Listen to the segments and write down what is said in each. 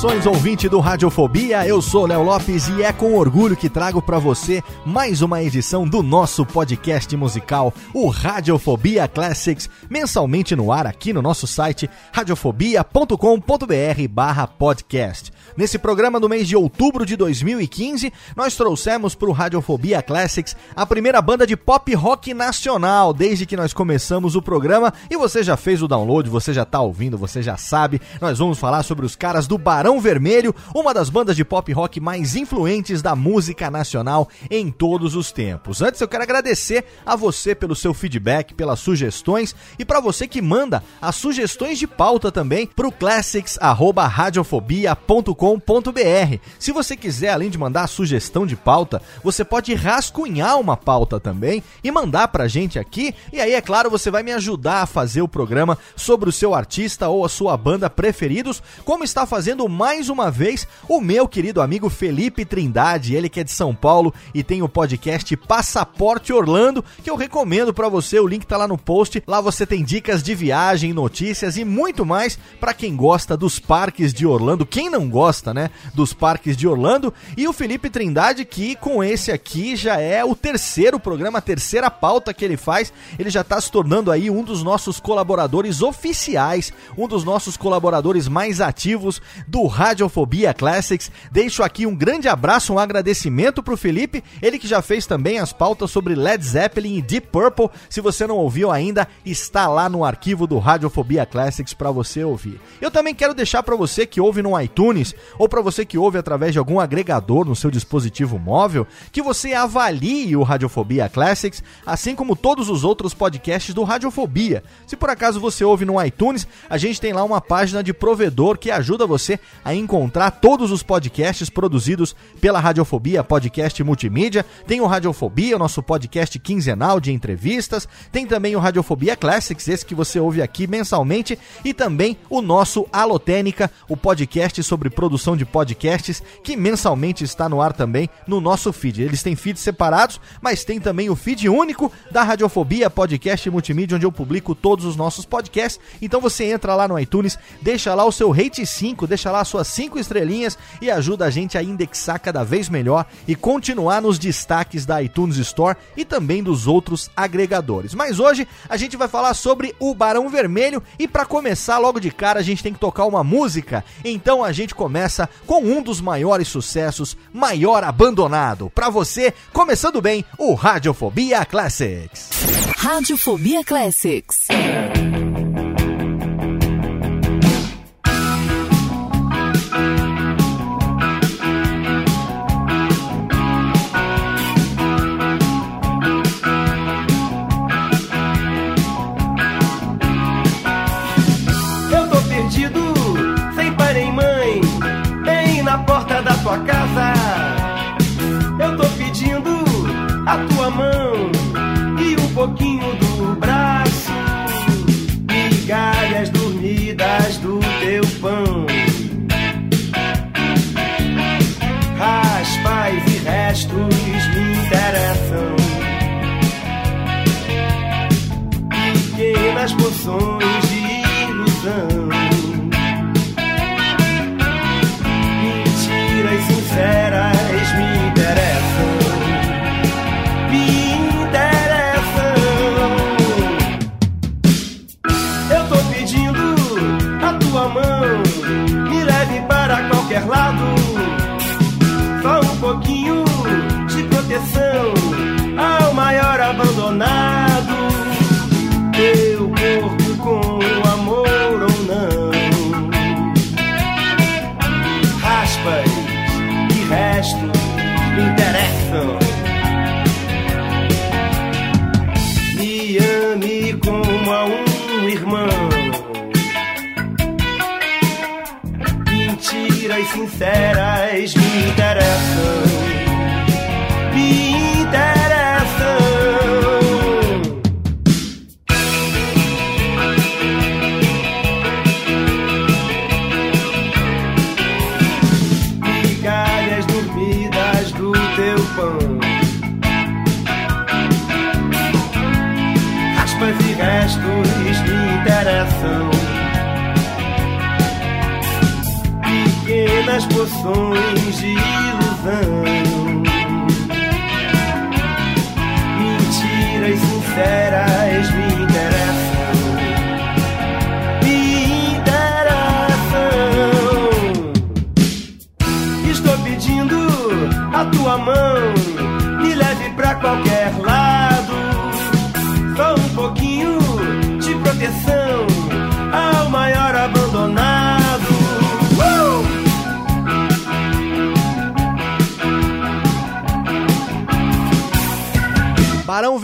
Saudações, ouvinte do Radiofobia, eu sou Léo Lopes e é com orgulho que trago para você mais uma edição do nosso podcast musical, o Radiofobia Classics, mensalmente no ar aqui no nosso site radiofobia.com.br barra podcast. Nesse programa do mês de outubro de 2015, nós trouxemos para o Radiofobia Classics a primeira banda de pop rock nacional desde que nós começamos o programa e você já fez o download, você já tá ouvindo, você já sabe. Nós vamos falar sobre os caras do Barão Vermelho, uma das bandas de pop rock mais influentes da música nacional em todos os tempos. Antes eu quero agradecer a você pelo seu feedback, pelas sugestões e para você que manda as sugestões de pauta também pro classics@radiofobia.com.br. Se você quiser além de mandar a sugestão de pauta, você pode rascunhar uma pauta também e mandar pra gente aqui. E aí é claro, você vai me ajudar a fazer o programa sobre o seu artista ou a sua banda preferidos, como está fazendo mais uma vez o meu querido amigo Felipe Trindade, ele que é de São Paulo e tem o podcast Passaporte Orlando, que eu recomendo para você, o link tá lá no post. Lá você tem dicas de viagem, notícias e muito mais para quem gosta dos parques de Orlando, quem não gosta, né, dos parques de Orlando. E o Felipe Trindade que com esse aqui já é o terceiro programa, a terceira pauta que ele faz. Ele já tá se tornando aí um dos nossos colaboradores oficiais, um dos nossos colaboradores mais ativos do Radiofobia Classics. Deixo aqui um grande abraço, um agradecimento pro Felipe, ele que já fez também as pautas sobre Led Zeppelin e Deep Purple. Se você não ouviu ainda, está lá no arquivo do Radiofobia Classics para você ouvir. Eu também quero deixar para você que ouve no iTunes ou para você que ouve através de algum agregador no seu dispositivo móvel, que você avalie o Radiofobia Classics, assim como todos os outros podcasts do Radiofobia. Se por acaso você ouve no iTunes, a gente tem lá uma página de provedor que ajuda você a encontrar todos os podcasts produzidos pela Radiofobia Podcast Multimídia. Tem o Radiofobia, o nosso podcast quinzenal de entrevistas. Tem também o Radiofobia Classics, esse que você ouve aqui mensalmente. E também o nosso Alotênica, o podcast sobre produção de podcasts, que mensalmente está no ar também no nosso feed. Eles têm feeds separados, mas tem também o feed único da Radiofobia Podcast Multimídia, onde eu publico todos os nossos podcasts. Então você entra lá no iTunes, deixa lá o seu rate 5, deixa lá suas cinco estrelinhas e ajuda a gente a indexar cada vez melhor e continuar nos destaques da iTunes Store e também dos outros agregadores. Mas hoje a gente vai falar sobre o Barão Vermelho e para começar logo de cara a gente tem que tocar uma música. Então a gente começa com um dos maiores sucessos, Maior Abandonado. Para você, começando bem, o Radiofobia Classics. Radiofobia Classics. Qualquer lado. Só um pouquinho de proteção ao maior abandonado. Sinceras me interessam. Pequenas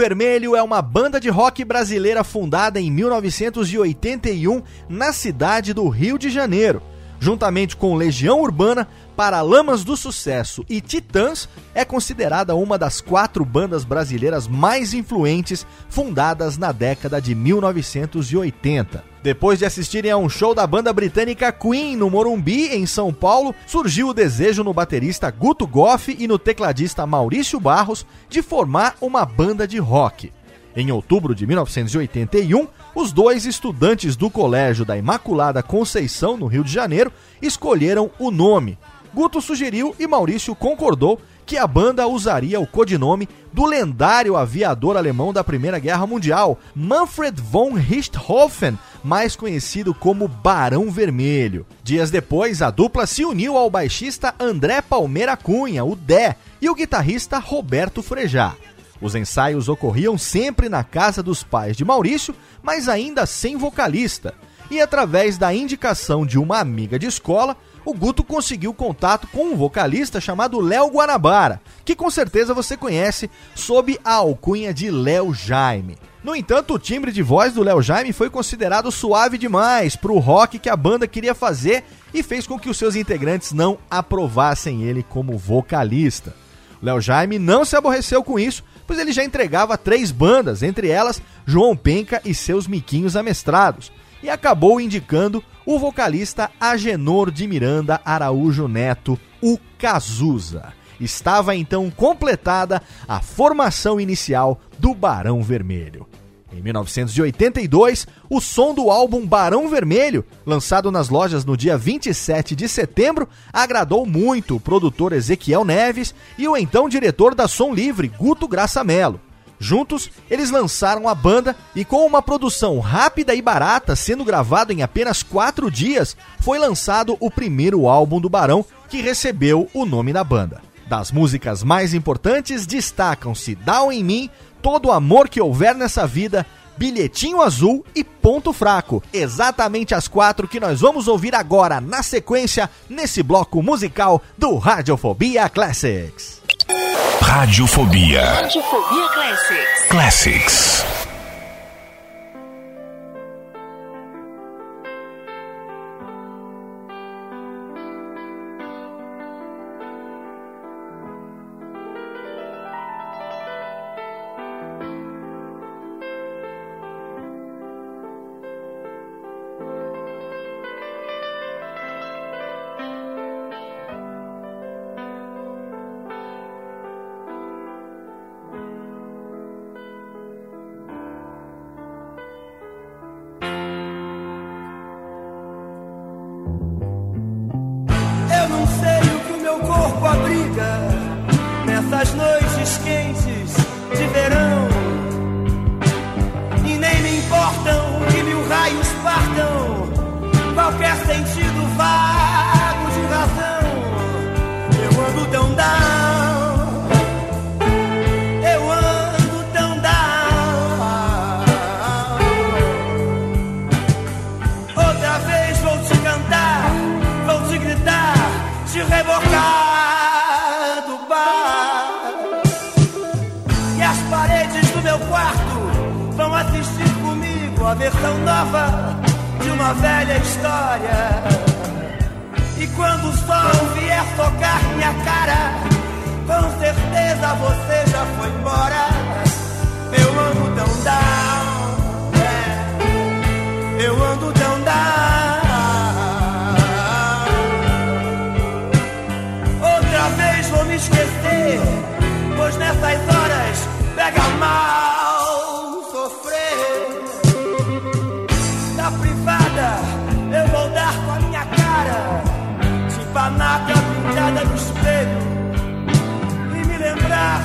Vermelho é uma banda de rock brasileira fundada em 1981 na cidade do Rio de Janeiro. Juntamente com Legião Urbana, Paralamas do Sucesso e Titãs, é considerada uma das quatro bandas brasileiras mais influentes fundadas na década de 1980. Depois de assistirem a um show da banda britânica Queen no Morumbi, em São Paulo, surgiu o desejo no baterista Guto Goff e no tecladista Maurício Barros de formar uma banda de rock. Em outubro de 1981, os dois estudantes do Colégio da Imaculada Conceição, no Rio de Janeiro, escolheram o nome. Guto sugeriu e Maurício concordou que a banda usaria o codinome do lendário aviador alemão da Primeira Guerra Mundial, Manfred von Richthofen, mais conhecido como Barão Vermelho. Dias depois, a dupla se uniu ao baixista André Palmeira Cunha, o Dé, e o guitarrista Roberto Frejá. Os ensaios ocorriam sempre na casa dos pais de Maurício, mas ainda sem vocalista. E através da indicação de uma amiga de escola, o Guto conseguiu contato com um vocalista chamado Léo Guanabara, que com certeza você conhece sob a alcunha de Léo Jaime. No entanto, o timbre de voz do Léo Jaime foi considerado suave demais para o rock que a banda queria fazer e fez com que os seus integrantes não aprovassem ele como vocalista. Léo Jaime não se aborreceu com isso, pois ele já entregava três bandas, entre elas João Penca e seus miquinhos amestrados, e acabou indicando o vocalista Agenor de Miranda Araújo Neto, o Cazuza. Estava então completada a formação inicial do Barão Vermelho. Em 1982, o som do álbum Barão Vermelho, lançado nas lojas no dia 27 de setembro, agradou muito o produtor Ezequiel Neves e o então diretor da Som Livre, Guto Graça Mello. Juntos, eles lançaram a banda e, com uma produção rápida e barata, sendo gravado em apenas quatro dias, foi lançado o primeiro álbum do Barão, que recebeu o nome da banda. Das músicas mais importantes destacam-se Down em Mim, Todo o Amor que Houver Nessa Vida, Bilhetinho Azul e Ponto Fraco. Exatamente as quatro que nós vamos ouvir agora, na sequência, nesse bloco musical do Radiofobia Classics. Radiofobia Radiofobia Classics. Classics. Te rebocar do bar. E as paredes do meu quarto vão assistir comigo a versão nova de uma velha história. E quando o sol vier tocar minha cara, com certeza você já foi embora. Eu ando tão down, é. eu ando tão down. Esquecer, pois nessas horas pega mal sofrer. Na privada eu vou dar com a minha cara, de panaca pintada no espelho e me lembrar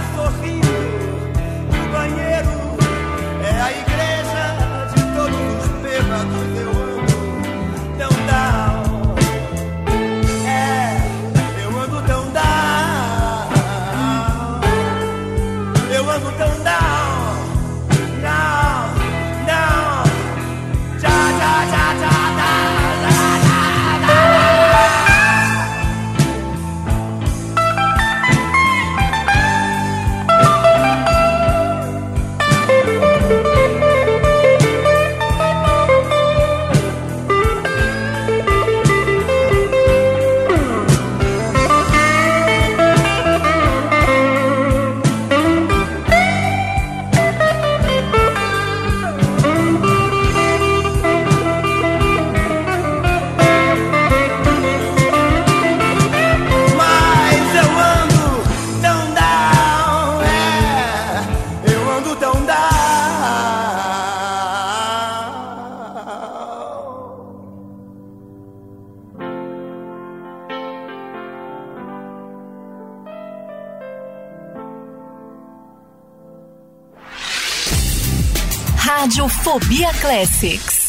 Radiofobia Classics.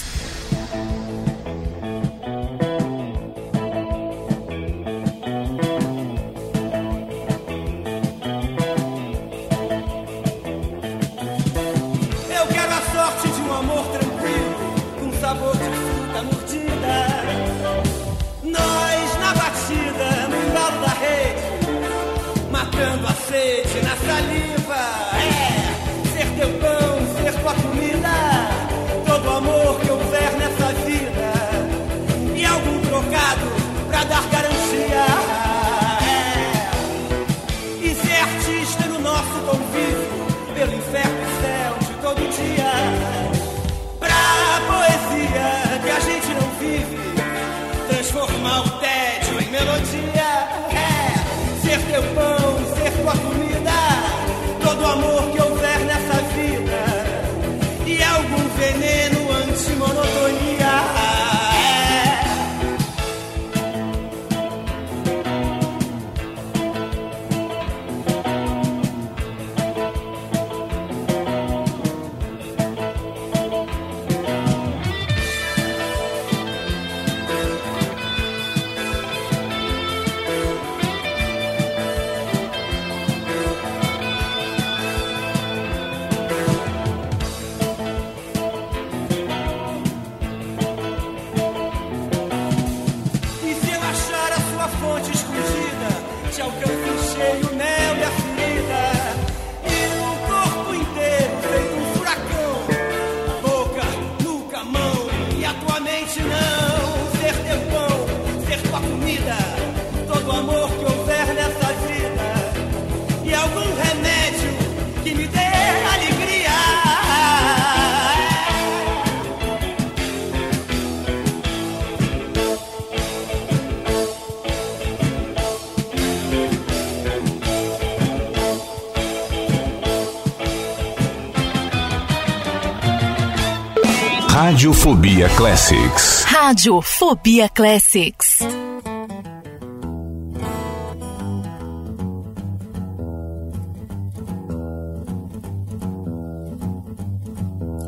Radiofobia Classics. Radiofobia Classics.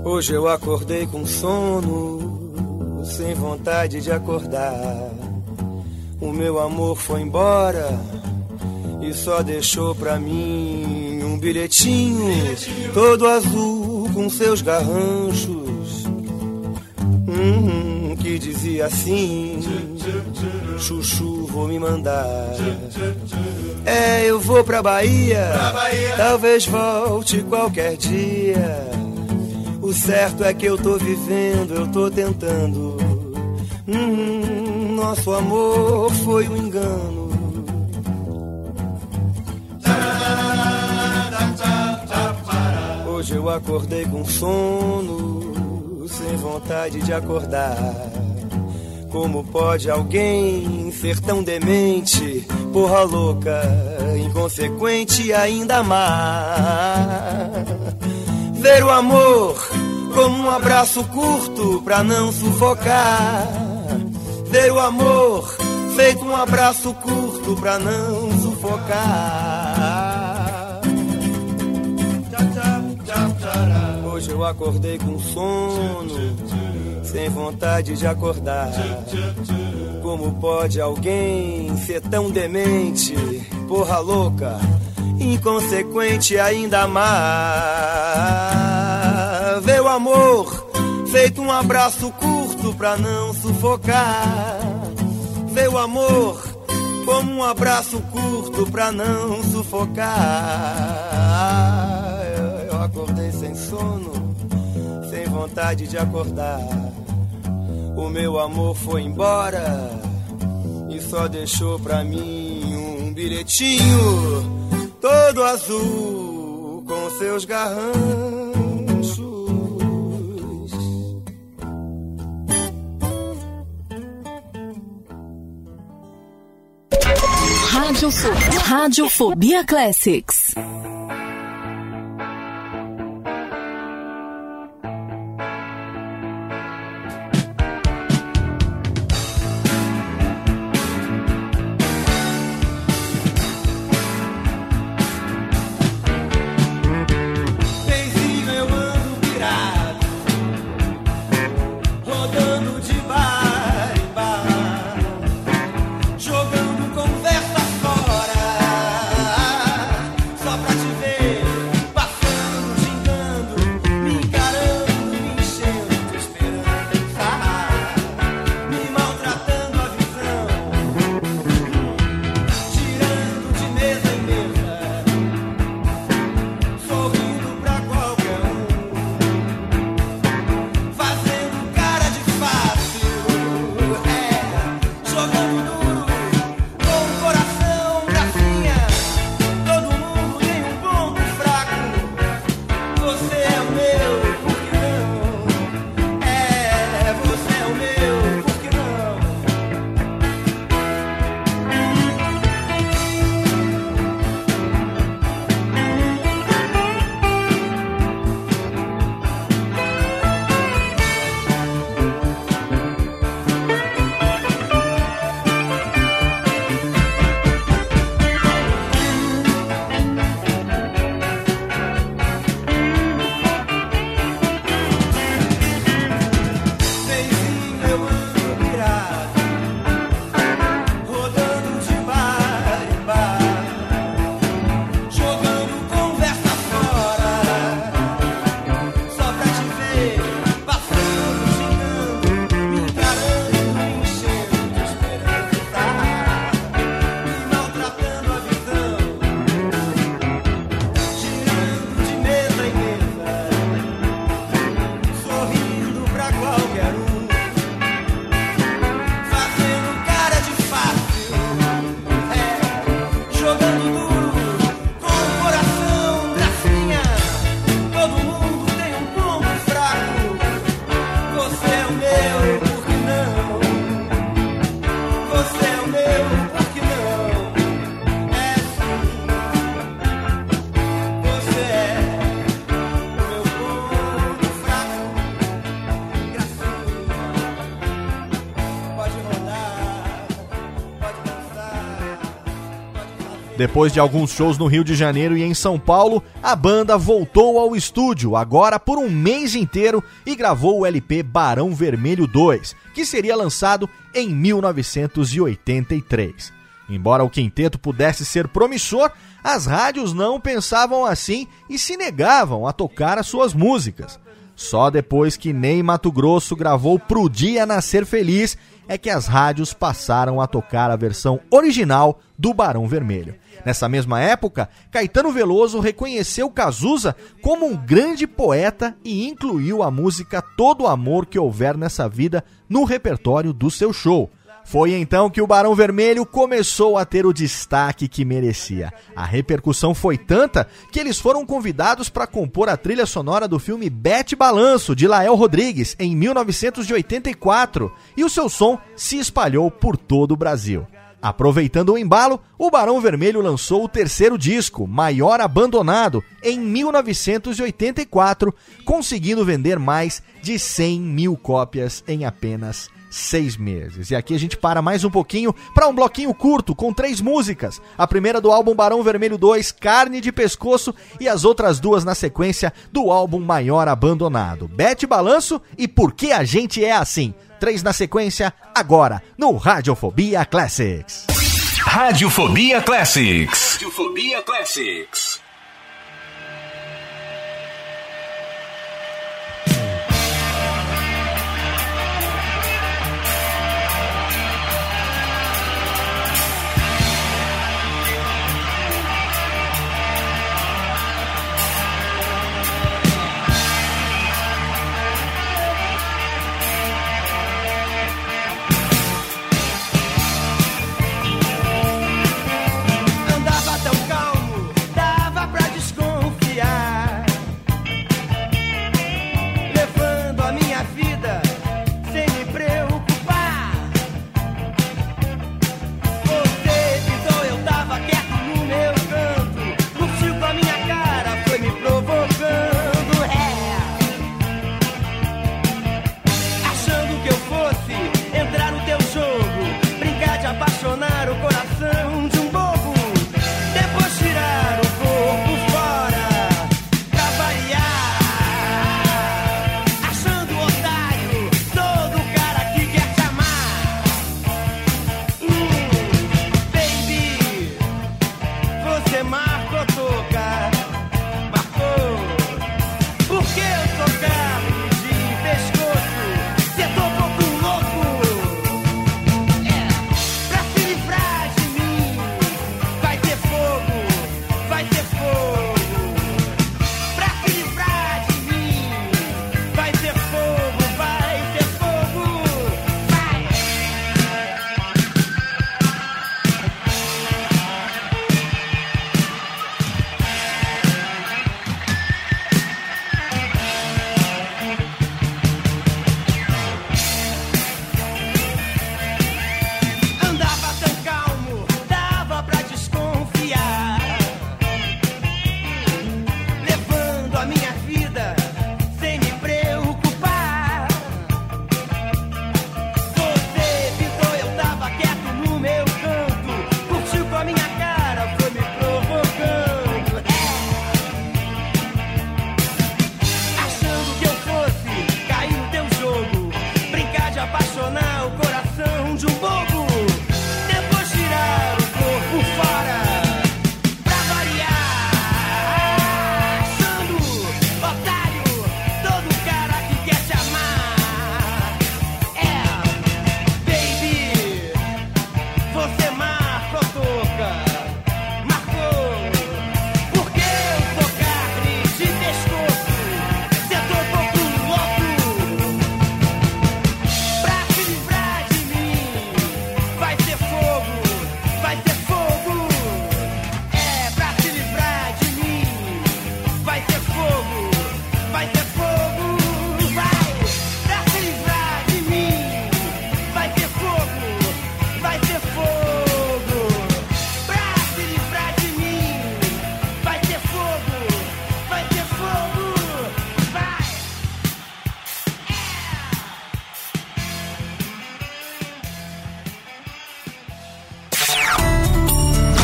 Hoje eu acordei com sono, sem vontade de acordar. O meu amor foi embora e só deixou pra mim um bilhetinho todo azul com seus garranchos. Assim: Chuchu, vou me mandar. É, eu vou pra Bahia, talvez volte qualquer dia. O certo é que eu tô vivendo, eu tô tentando. Hum, nosso amor foi um engano. Hoje eu acordei com sono, sem vontade de acordar. Como pode alguém ser tão demente, porra louca, inconsequente e ainda amar? Ver o amor como um abraço curto pra não sufocar. Ver o amor feito um abraço curto pra não sufocar. Hoje eu acordei com sono, sem vontade de acordar. Como pode alguém ser tão demente, porra louca, inconsequente ainda amar? Ver o amor feito um abraço curto pra não sufocar. Ver o amor como um abraço curto pra não sufocar. Eu- Eu acordei sem sono, sem vontade de acordar. O meu amor foi embora e só deixou pra mim um bilhetinho todo azul com seus garranchos. Rádio Fo- Radiofobia Classics. Depois de alguns shows no Rio de Janeiro e em São Paulo, a banda voltou ao estúdio, agora por um mês inteiro, e gravou o LP Barão Vermelho 2, que seria lançado em 1983. Embora o quinteto pudesse ser promissor, as rádios não pensavam assim e se negavam a tocar as suas músicas. Só depois que Ney Mato Grosso gravou Pro Dia Nascer Feliz é que as rádios passaram a tocar a versão original do Barão Vermelho. Nessa mesma época, Caetano Veloso reconheceu Cazuza como um grande poeta e incluiu a música Todo Amor que Houver Nessa Vida no repertório do seu show. Foi então que o Barão Vermelho começou a ter o destaque que merecia. A repercussão foi tanta que eles foram convidados para compor a trilha sonora do filme Bete Balanço, de Lael Rodrigues, em 1984, e o seu som se espalhou por todo o Brasil. Aproveitando o embalo, o Barão Vermelho lançou o terceiro disco, Maior Abandonado, em 1984, conseguindo vender mais de 100 mil cópias em apenas seis meses. E aqui a gente para mais um pouquinho para um bloquinho curto com três músicas. A primeira do álbum Barão Vermelho 2, Carne de Pescoço, e as outras duas na sequência do álbum Maior Abandonado, Bete Balanço e Por que a gente é assim. Três na sequência, agora, no Radiofobia Classics. Radiofobia Classics. Radiofobia Classics.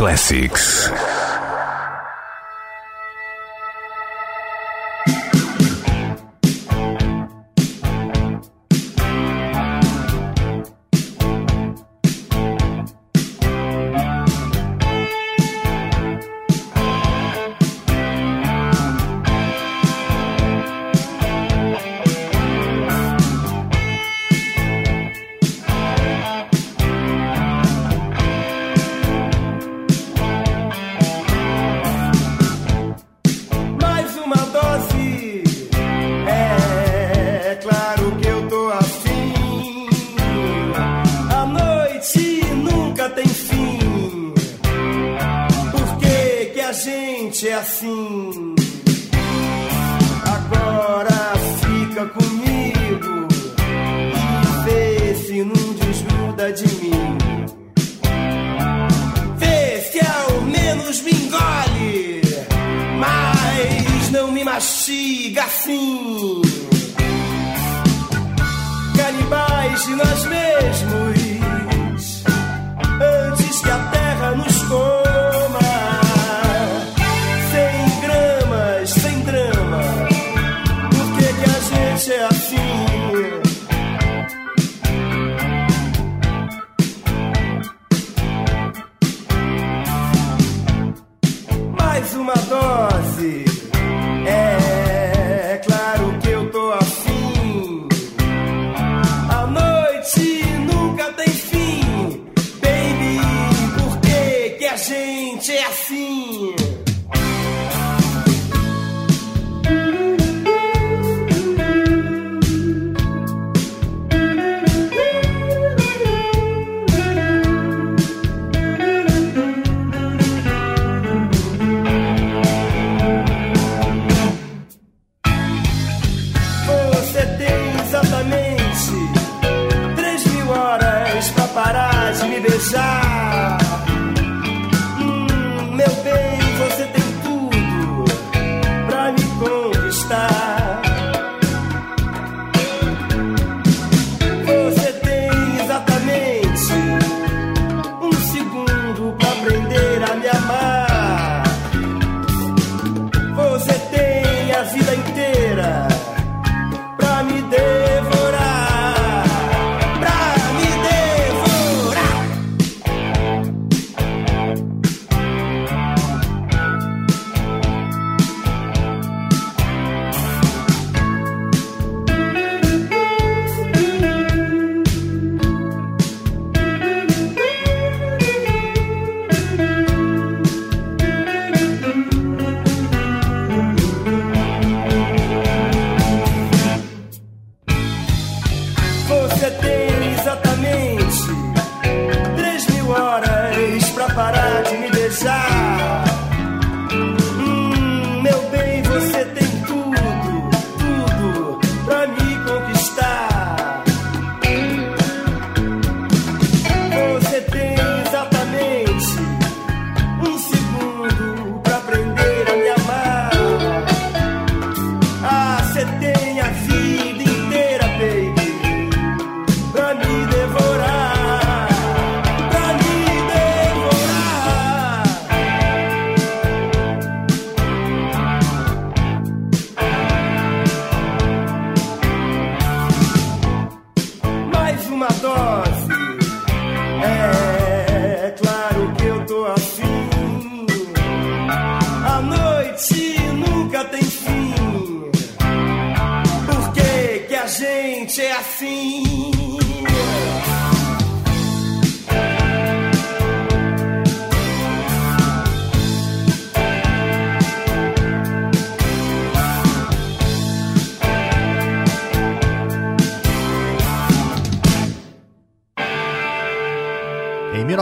Classics.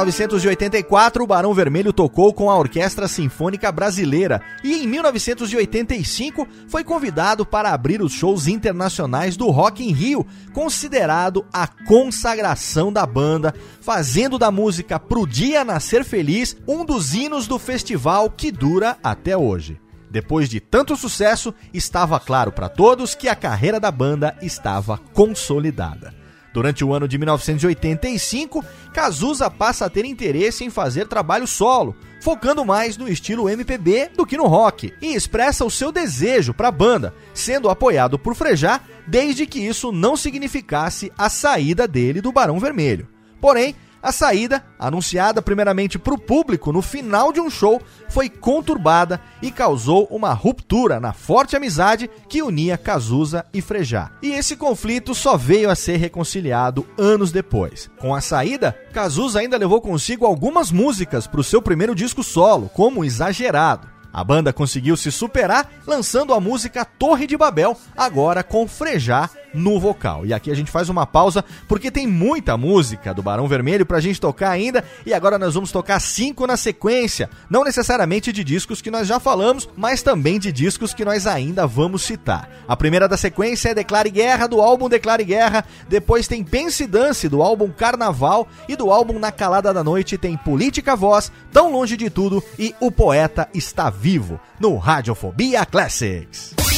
1984, o Barão Vermelho tocou com a Orquestra Sinfônica Brasileira e em 1985 foi convidado para abrir os shows internacionais do Rock in Rio, considerado a consagração da banda, fazendo da música Pro Dia Nascer Feliz um dos hinos do festival que dura até hoje. Depois de tanto sucesso, estava claro para todos que a carreira da banda estava consolidada. Durante o ano de 1985, Cazuza passa a ter interesse em fazer trabalho solo, focando mais no estilo MPB do que no rock, e expressa o seu desejo para a banda, sendo apoiado por Frejá, desde que isso não significasse a saída dele do Barão Vermelho. Porém, a saída, anunciada primeiramente para o público no final de um show, foi conturbada e causou uma ruptura na forte amizade que unia Cazuza e Frejá. E esse conflito só veio a ser reconciliado anos depois. Com a saída, Cazuza ainda levou consigo algumas músicas para o seu primeiro disco solo, como Exagerado. A banda conseguiu se superar lançando a música Torre de Babel, agora com Frejá no vocal. E aqui a gente faz uma pausa porque tem muita música do Barão Vermelho pra gente tocar ainda e agora nós vamos tocar cinco na sequência, não necessariamente de discos que nós já falamos, mas também de discos que nós ainda vamos citar. A primeira da sequência é Declare Guerra do álbum Declare Guerra, depois tem Pense e Dance do álbum Carnaval e do álbum Na Calada da Noite tem Política Voz, Tão Longe de Tudo e O Poeta Está Vivo no Radiofobia Classics.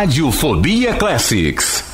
Radiofobia Classics.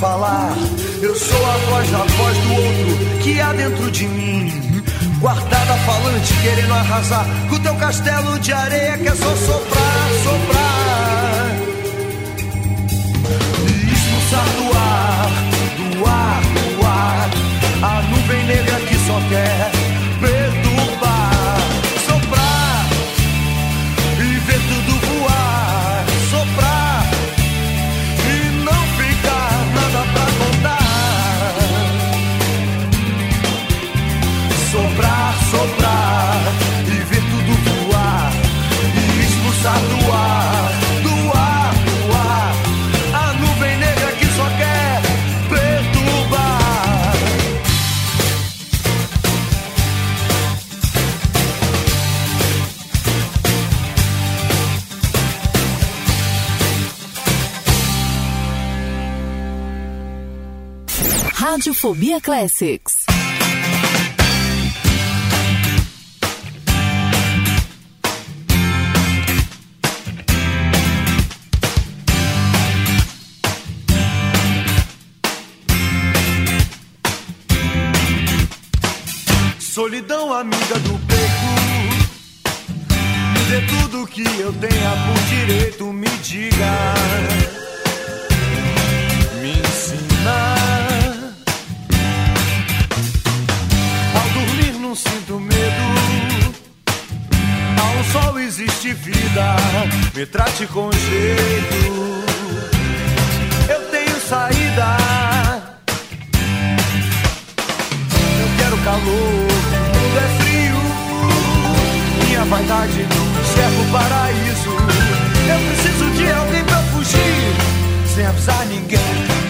falar. Eu sou a voz da voz do outro que há dentro de mim. Guardada falante, querendo arrasar com teu castelo de areia que é só soprar, soprar. E expulsar do ar, do ar, do ar, a nuvem negra que só quer Fobia Classics. Solidão amiga do peito, me dê tudo que eu tenha por direito, me diga. sol existe vida, me trate com jeito. Eu tenho saída. Eu quero calor, tudo é frio. Minha vaidade não serve o paraíso. Eu preciso de alguém pra fugir, sem avisar ninguém.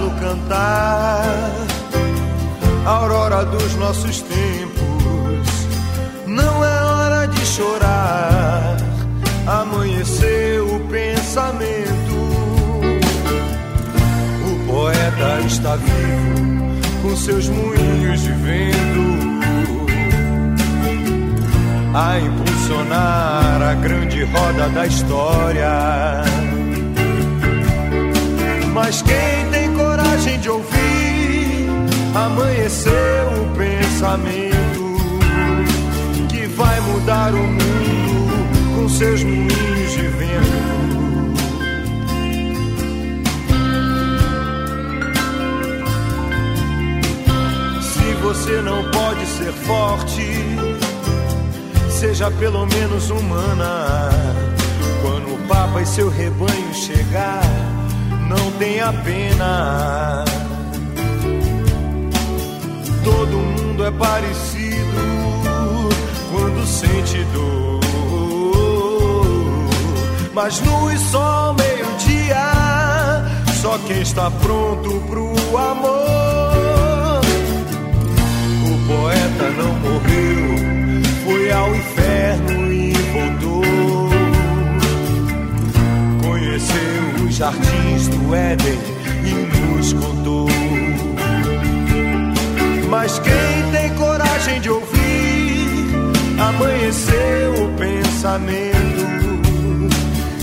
Cantar, a aurora dos nossos tempos. Não é hora de chorar, amanheceu o pensamento. O poeta está vivo, com seus moinhos de vento, a impulsionar a grande roda da história. Mas quem coragem de ouvir, amanheceu o pensamento que vai mudar o mundo com seus moinhos de vento. Se você não pode ser forte, seja pelo menos humana. Quando o Papa e seu rebanho chegar, não tenha pena. Todo mundo é parecido quando sente dor. Mas e só meio-dia, só quem está pronto pro amor. O poeta não morreu, foi ao inferno e voltou. Jardins do Éden e nos contou. Mas quem tem coragem de ouvir, amanheceu o pensamento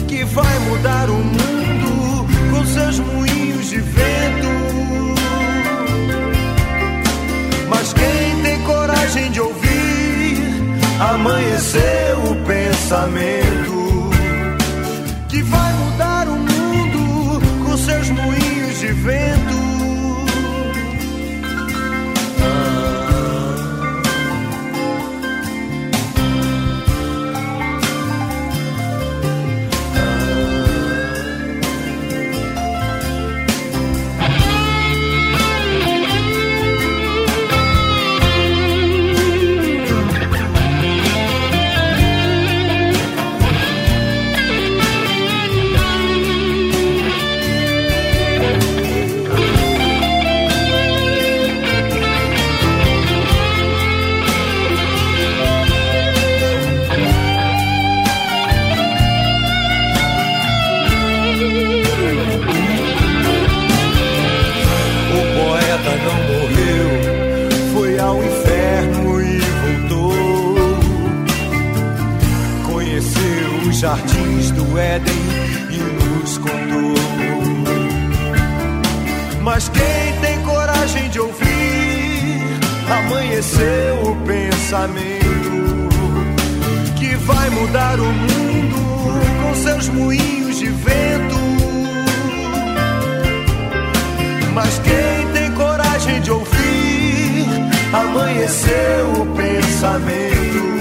que vai mudar o mundo com seus moinhos de vento. Mas quem tem coragem de ouvir, amanheceu o pensamento que vai moinhos Éden e nos contou. Mas quem tem coragem de ouvir, amanheceu o pensamento que vai mudar o mundo com seus moinhos de vento. Mas quem tem coragem de ouvir, amanheceu o pensamento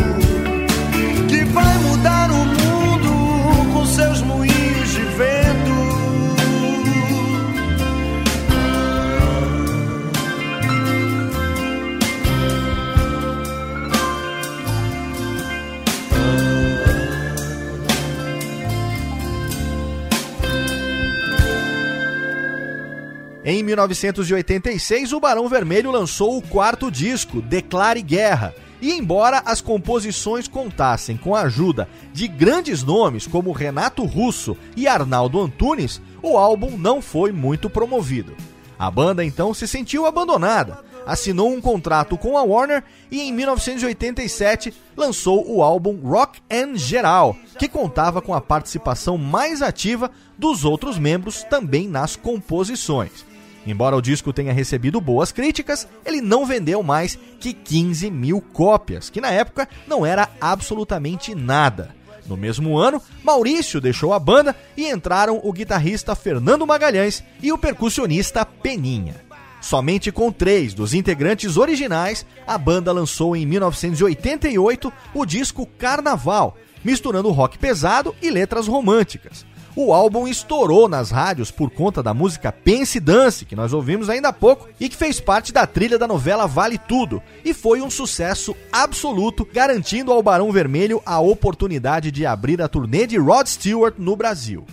Em 1986, o Barão Vermelho lançou o quarto disco, Declare Guerra. E embora as composições contassem com a ajuda de grandes nomes como Renato Russo e Arnaldo Antunes, o álbum não foi muito promovido. A banda então se sentiu abandonada, assinou um contrato com a Warner e em 1987 lançou o álbum Rock and Geral, que contava com a participação mais ativa dos outros membros também nas composições. Embora o disco tenha recebido boas críticas, ele não vendeu mais que 15 mil cópias, que na época não era absolutamente nada. No mesmo ano, Maurício deixou a banda e entraram o guitarrista Fernando Magalhães e o percussionista Peninha. Somente com três dos integrantes originais, a banda lançou em 1988 o disco Carnaval, misturando rock pesado e letras românticas. O álbum estourou nas rádios por conta da música Pense Dance, que nós ouvimos ainda há pouco, e que fez parte da trilha da novela Vale Tudo, e foi um sucesso absoluto, garantindo ao Barão Vermelho a oportunidade de abrir a turnê de Rod Stewart no Brasil.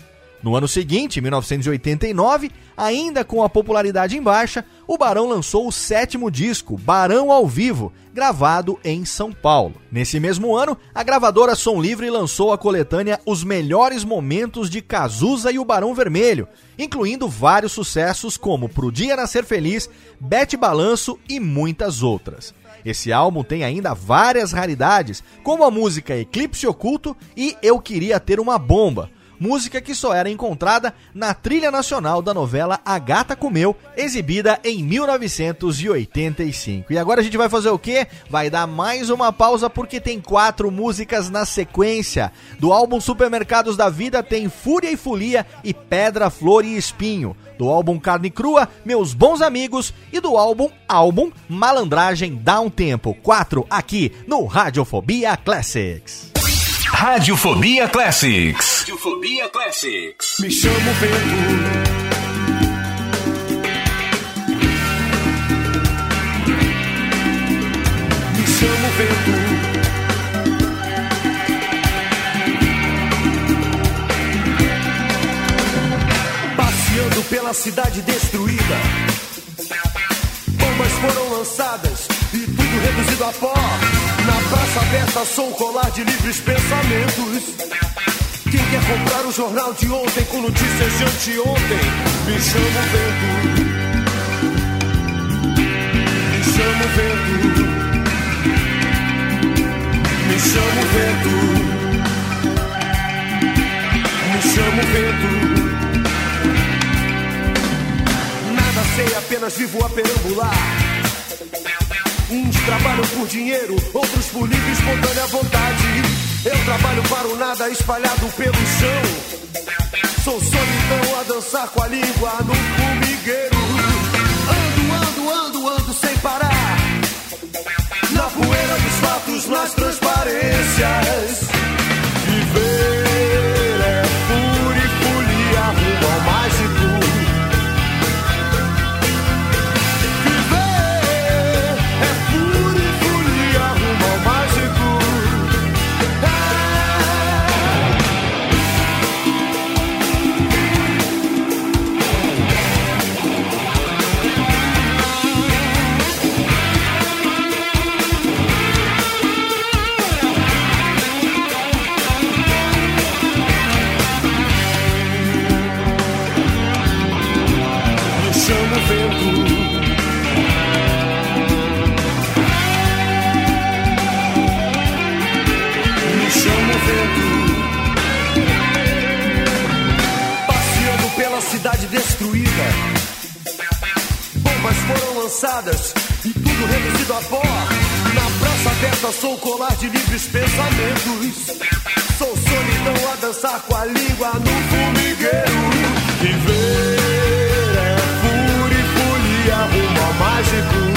No ano seguinte, 1989, ainda com a popularidade em baixa, o Barão lançou o sétimo disco, Barão ao Vivo, gravado em São Paulo. Nesse mesmo ano, a gravadora Som Livre lançou a coletânea Os Melhores Momentos de Cazuza e o Barão Vermelho, incluindo vários sucessos como Pro Dia Nascer Feliz, Bete Balanço e muitas outras. Esse álbum tem ainda várias raridades, como a música Eclipse Oculto e Eu Queria Ter Uma Bomba, música que só era encontrada na trilha nacional da novela A Gata Comeu, exibida em 1985. E agora a gente vai fazer o quê? Vai dar mais uma pausa porque tem quatro músicas na sequência. Do álbum Supermercados da Vida tem Fúria e Folia e Pedra, Flor e Espinho. Do álbum Carne Crua, Meus Bons Amigos e do álbum Álbum Malandragem Dá um Tempo. Quatro aqui no Radiofobia Classics. Radiofobia Classics. Radiofobia Classics. Me chamo vento. Me chamo vento. Passeando pela cidade destruída. Bombas foram lançadas e tudo reduzido a pó. Praça aberta sou colar de livres pensamentos. Quem quer comprar o jornal de ontem com notícias de anteontem? Me chamo vento. Me chamo vento. Me chamo vento. Me chamo vento. Nada sei, apenas vivo a perambular. Uns trabalham por dinheiro, outros por livre e espontânea vontade. Eu trabalho para o nada espalhado pelo chão. Sou solidão a dançar com a língua no formigueiro. Ando, ando, ando, ando sem parar. Na poeira dos fatos, nas transparências. Lançadas e tudo reduzido a pó. Na praça aberta sou o colar de livres pensamentos. Sou solidão a dançar com a língua no formigueiro. Viver é pura e folia rumo mágico.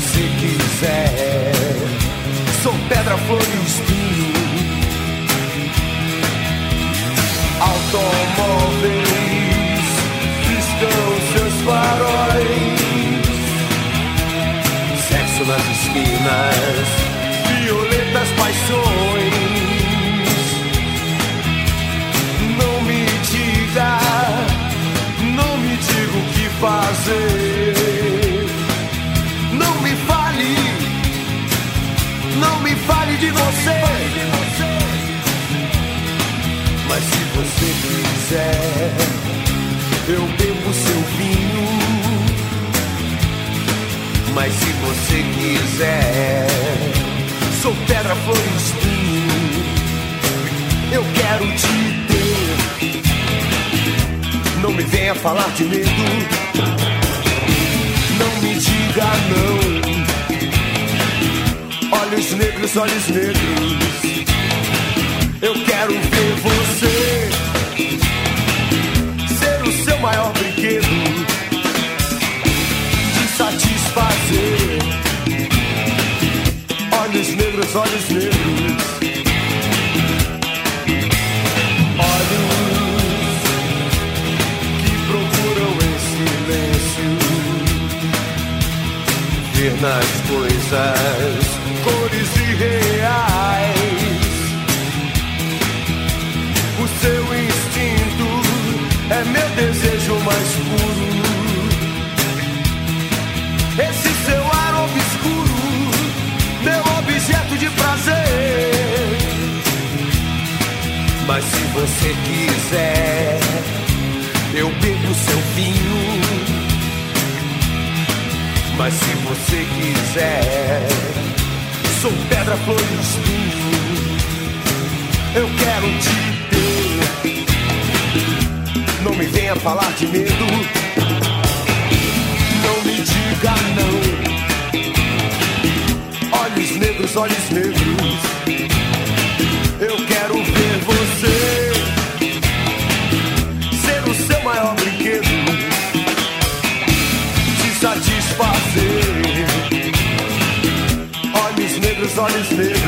Você quiser, sou pedra, flor e espinho. Automóveis piscam seus faróis. Sexo nas esquinas, você quiser, sou pedra, flor e espinho. Eu quero te ter. Não me venha falar de medo. Não me diga não. Olhos negros, olhos negros. Eu quero ver você você quiser, eu bebo seu vinho. Mas se você quiser, sou pedra, flor e espinho. Eu quero te ter. Não me venha falar de medo. Não me diga não. Olhos negros, olhos negros. Negros,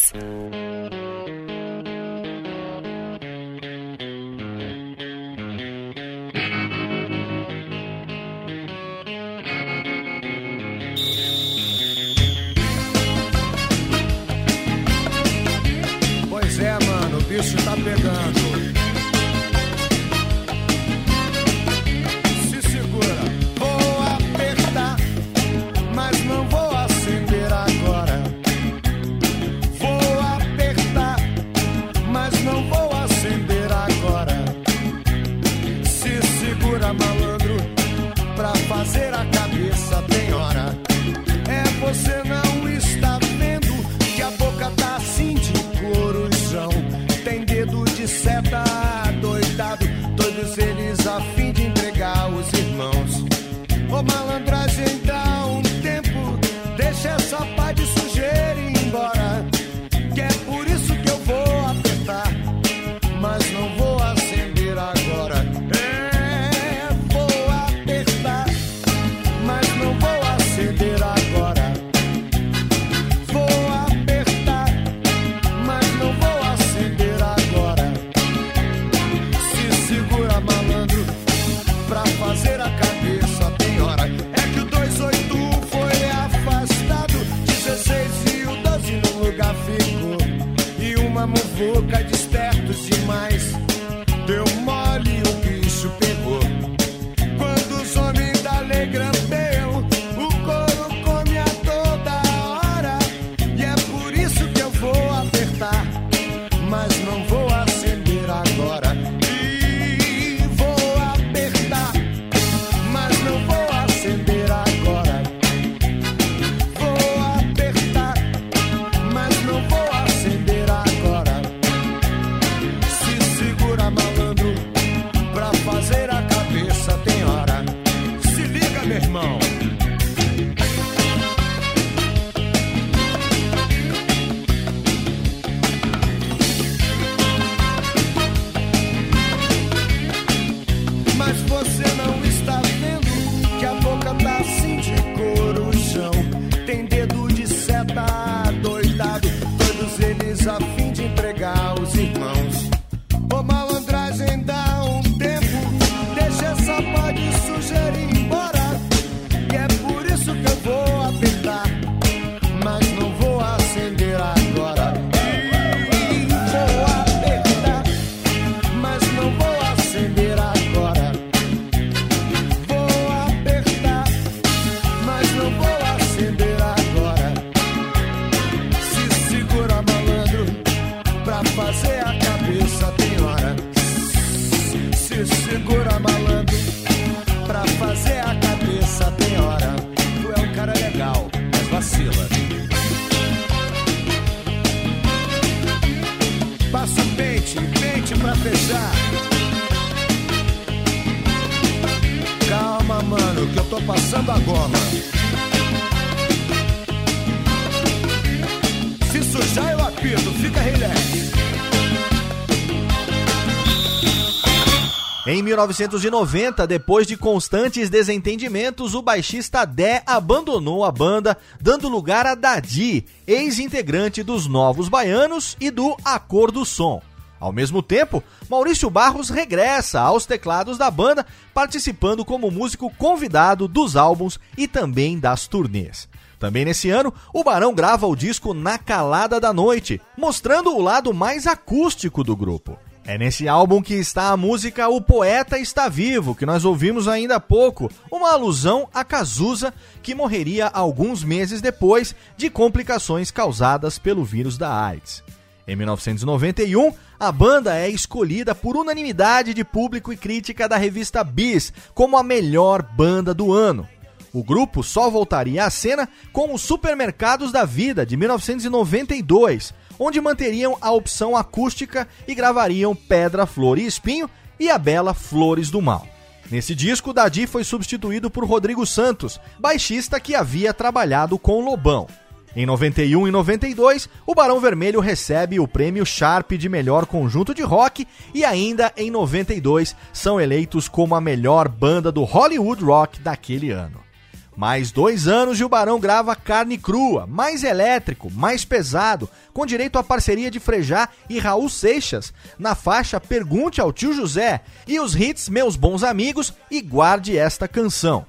1990, depois de constantes desentendimentos, o baixista Dé abandonou a banda, dando lugar a Dadi, ex-integrante dos Novos Baianos e do Acordo Som. Ao mesmo tempo, Maurício Barros regressa aos teclados da banda, participando como músico convidado dos álbuns e também das turnês. Também nesse ano, o Barão grava o disco Na Calada da Noite, mostrando o lado mais acústico do grupo. É nesse álbum que está a música O Poeta Está Vivo, que nós ouvimos ainda há pouco, uma alusão a Cazuza, que morreria alguns meses depois de complicações causadas pelo vírus da AIDS. Em 1991, a banda é escolhida por unanimidade de público e crítica da revista Bis como a melhor banda do ano. O grupo só voltaria à cena com os Supermercados da Vida de 1992, onde manteriam a opção acústica e gravariam Pedra, Flor e Espinho e a bela Flores do Mal. Nesse disco, Dadi foi substituído por Rodrigo Santos, baixista que havia trabalhado com Lobão. Em 91 e 92, o Barão Vermelho recebe o prêmio Sharp de melhor conjunto de rock e ainda em 92 são eleitos como a melhor banda do Hollywood Rock daquele ano. Mais dois anos e o Barão grava Carne Crua, mais elétrico, mais pesado, com direito à parceria de Frejá e Raul Seixas, na faixa Pergunte ao Tio José, e os hits Meus Bons Amigos e Guarde Esta Canção.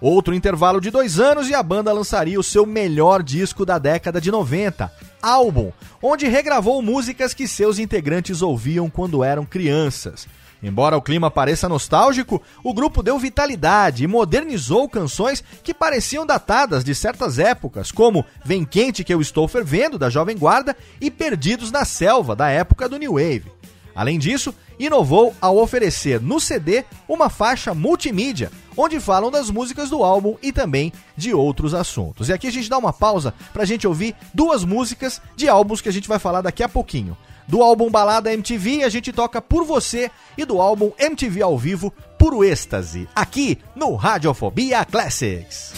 Outro intervalo de dois anos e a banda lançaria o seu melhor disco da década de 90, Álbum, onde regravou músicas que seus integrantes ouviam quando eram crianças. Embora o clima pareça nostálgico, o grupo deu vitalidade e modernizou canções que pareciam datadas de certas épocas, como Vem Quente Que Eu Estou Fervendo, da Jovem Guarda, e Perdidos na Selva, da época do New Wave. Além disso, inovou ao oferecer no CD uma faixa multimídia, onde falam das músicas do álbum e também de outros assuntos. E aqui a gente dá uma pausa para a gente ouvir duas músicas de álbuns que a gente vai falar daqui a pouquinho. Do álbum Balada MTV, a gente toca Por Você e do álbum MTV ao vivo Puro Êxtase, aqui no Radiofobia Classics.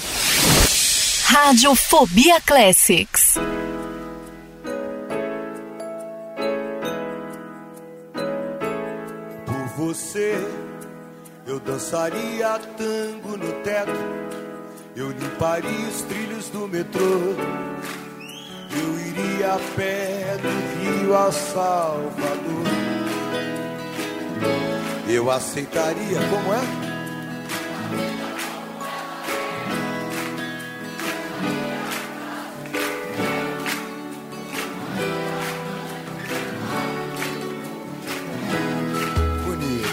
Radiofobia Classics. Por você, eu dançaria tango no teto, eu limparia os trilhos do metrô. Eu iria a pé do Rio a Salvador. Eu aceitaria, como é? Bonito.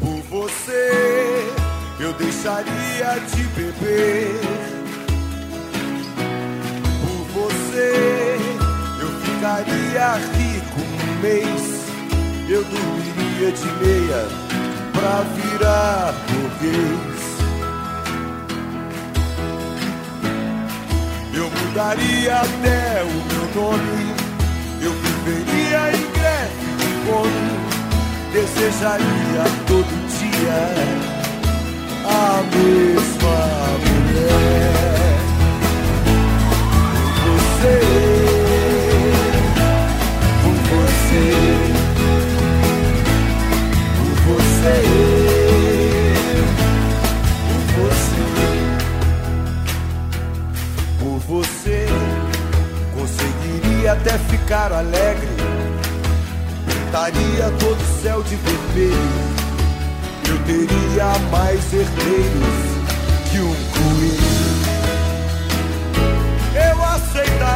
Por você, eu deixaria de beber você, eu ficaria rico um mês. Eu dormiria de meia pra virar burguês. Eu mudaria até o meu nome. Eu viveria em greve de fome. Desejaria todo dia a mesma mulher você, por você, por você, por você, por você, conseguiria até ficar alegre, pintaria todo céu de vermelho, eu teria mais herdeiros que um coelho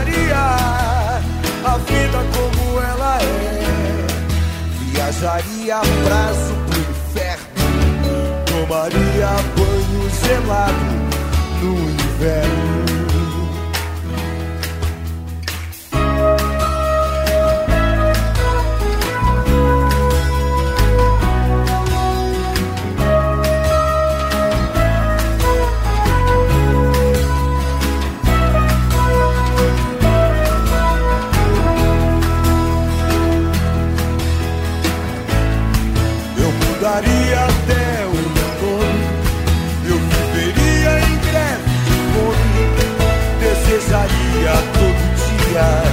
aceitaria a vida como ela é. Viajaria a prazo pro inferno, tomaria banho gelado no inverno. Até o outono, eu viveria em breve, de desejaria todo dia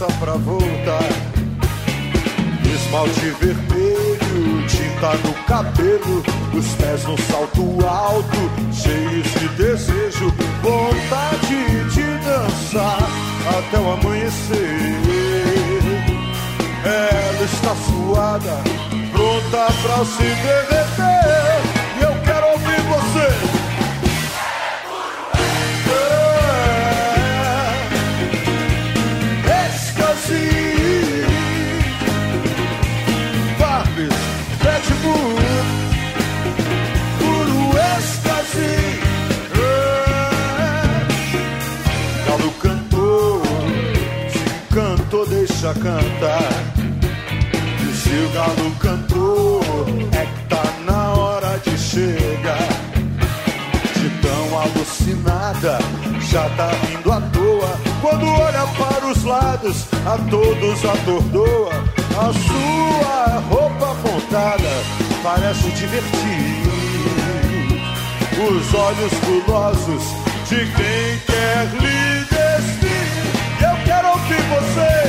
pressa pra voltar. Esmalte vermelho, tinta no cabelo, os pés num salto alto, cheios de desejo, vontade de dançar até o amanhecer. Ela está suada, pronta pra se derreter. Cantar. E se o galo cantou, é que tá na hora de chegar. De tão alucinada, já tá rindo à toa. Quando olha para os lados, a todos atordoa. A sua roupa montada parece divertir. Os olhos gulosos de quem quer lhe despir. Eu quero ouvir vocês.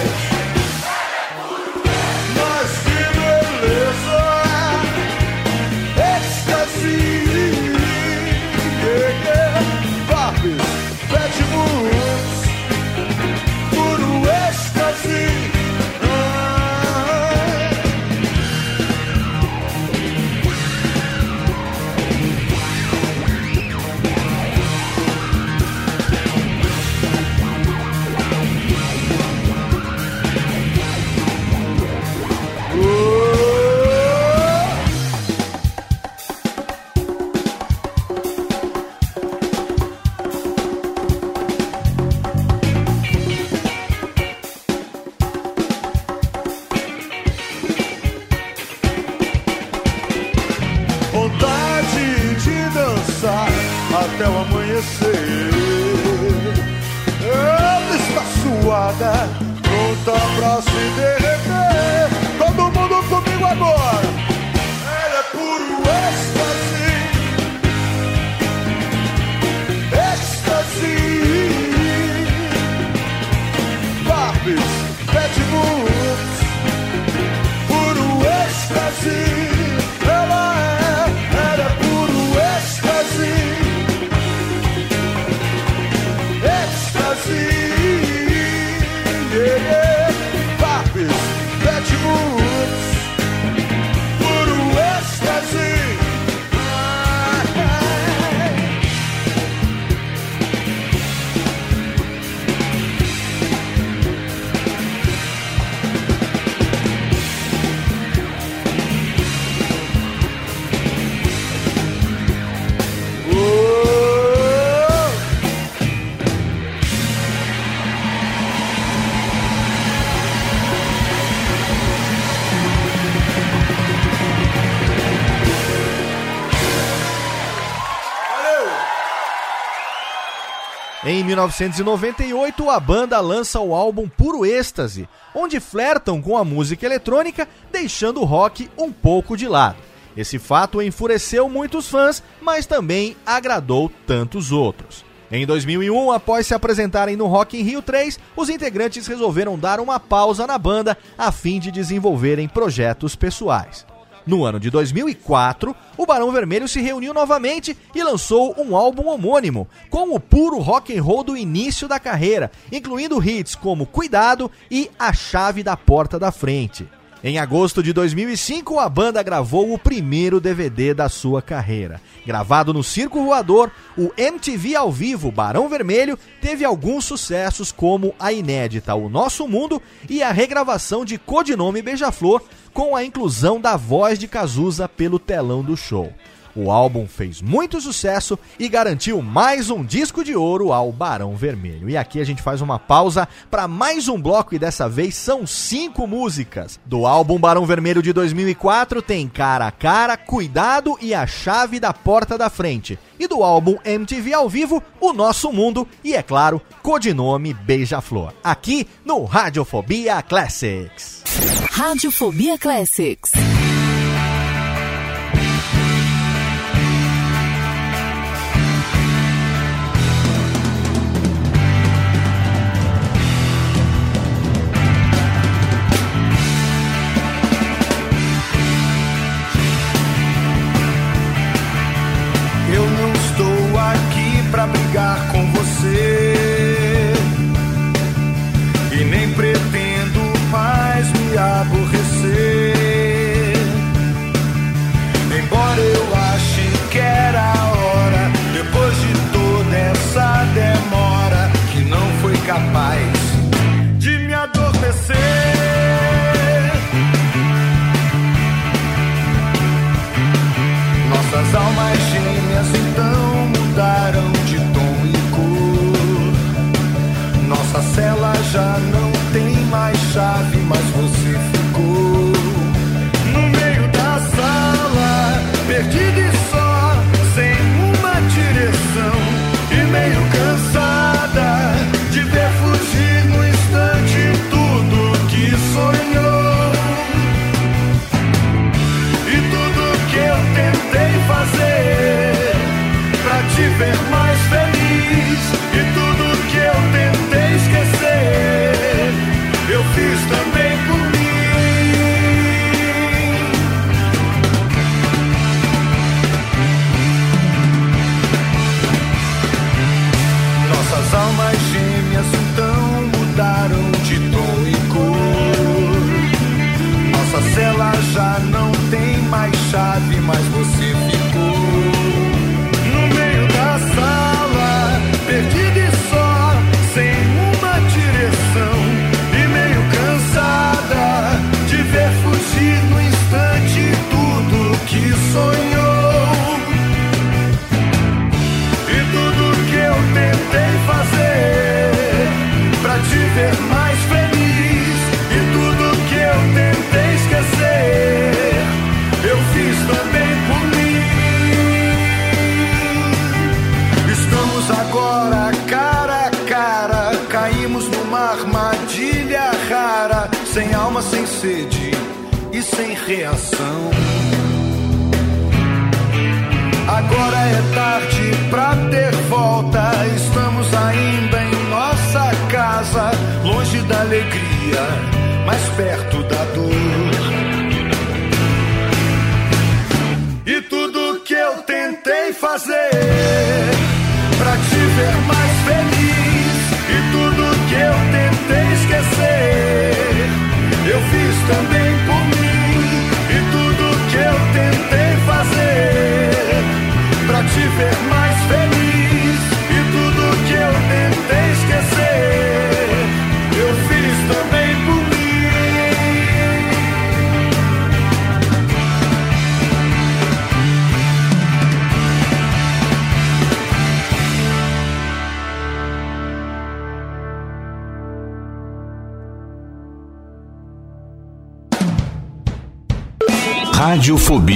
Em 1998, a banda lança o álbum Puro Êxtase, onde flertam com a música eletrônica, deixando o rock um pouco de lado. Esse fato enfureceu muitos fãs, mas também agradou tantos outros. Em 2001, após se apresentarem no Rock in Rio 3, os integrantes resolveram dar uma pausa na banda a fim de desenvolverem projetos pessoais. No ano de 2004, o Barão Vermelho se reuniu novamente e lançou um álbum homônimo, com o puro rock and roll do início da carreira, incluindo hits como Cuidado e A Chave da Porta da Frente. Em agosto de 2005, a banda gravou o primeiro DVD da sua carreira. Gravado no Circo Voador, o MTV ao vivo Barão Vermelho teve alguns sucessos como a inédita O Nosso Mundo e a regravação de Codinome Beija-Flor com a inclusão da voz de Cazuza pelo telão do show. O álbum fez muito sucesso e garantiu mais um disco de ouro ao Barão Vermelho. E aqui a gente faz uma pausa para mais um bloco e dessa vez são cinco músicas. Do álbum Barão Vermelho de 2004 tem Cara a Cara, Cuidado e A Chave da Porta da Frente. E do álbum MTV ao vivo, O Nosso Mundo e, é claro, codinome Beija-Flor. Aqui no Radiofobia Classics. Radiofobia Classics. sun. Chave, mas você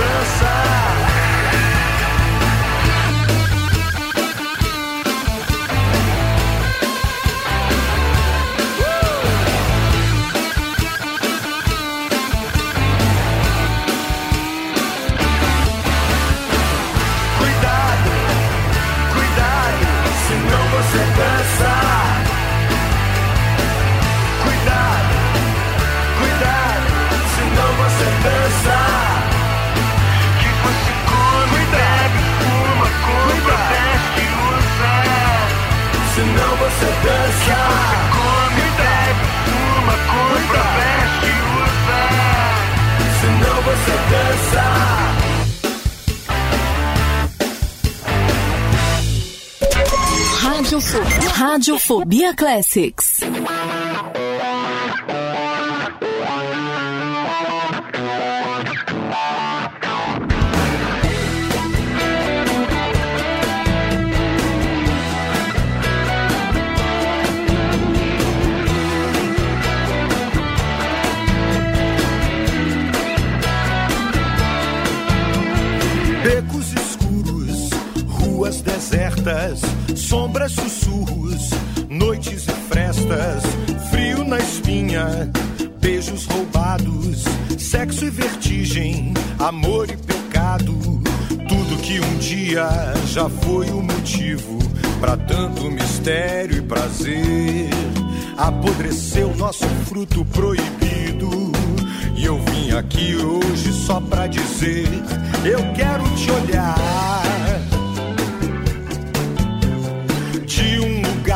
Você dança. Você dança. Come, bebe, fuma, compra, veste usa. Senão você dança. Radiofobia, Radiofobia Classics. Sombras, sussurros, noites e frestas, frio na espinha, beijos roubados, sexo e vertigem, amor e pecado, tudo que um dia já foi o motivo para tanto mistério e prazer. Apodreceu nosso fruto proibido. E eu vim aqui hoje só pra dizer: eu quero te olhar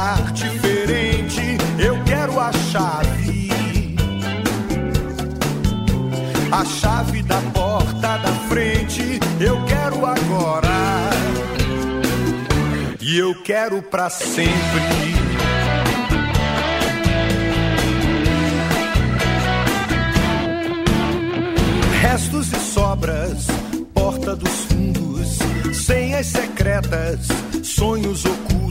lugar diferente. Eu quero a chave, a chave da porta da frente. Eu quero agora e eu quero pra sempre. Restos e sobras, porta dos fundos, senhas secretas, sonhos ocultos,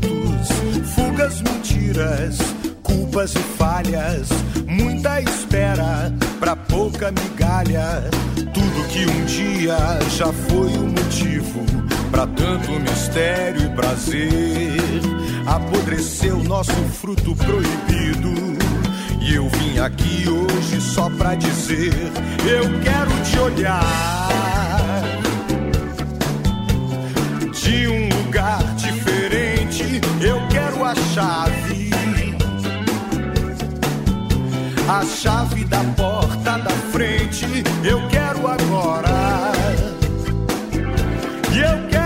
fugas, mentiras, culpas e falhas, muita espera pra pouca migalha. Tudo que um dia já foi o motivo pra tanto mistério e prazer. Apodreceu nosso fruto proibido. E eu vim aqui hoje só pra dizer: eu quero te olhar de um lugar diferente. Eu quero a chave, a chave da porta da frente. Eu quero agora e eu quero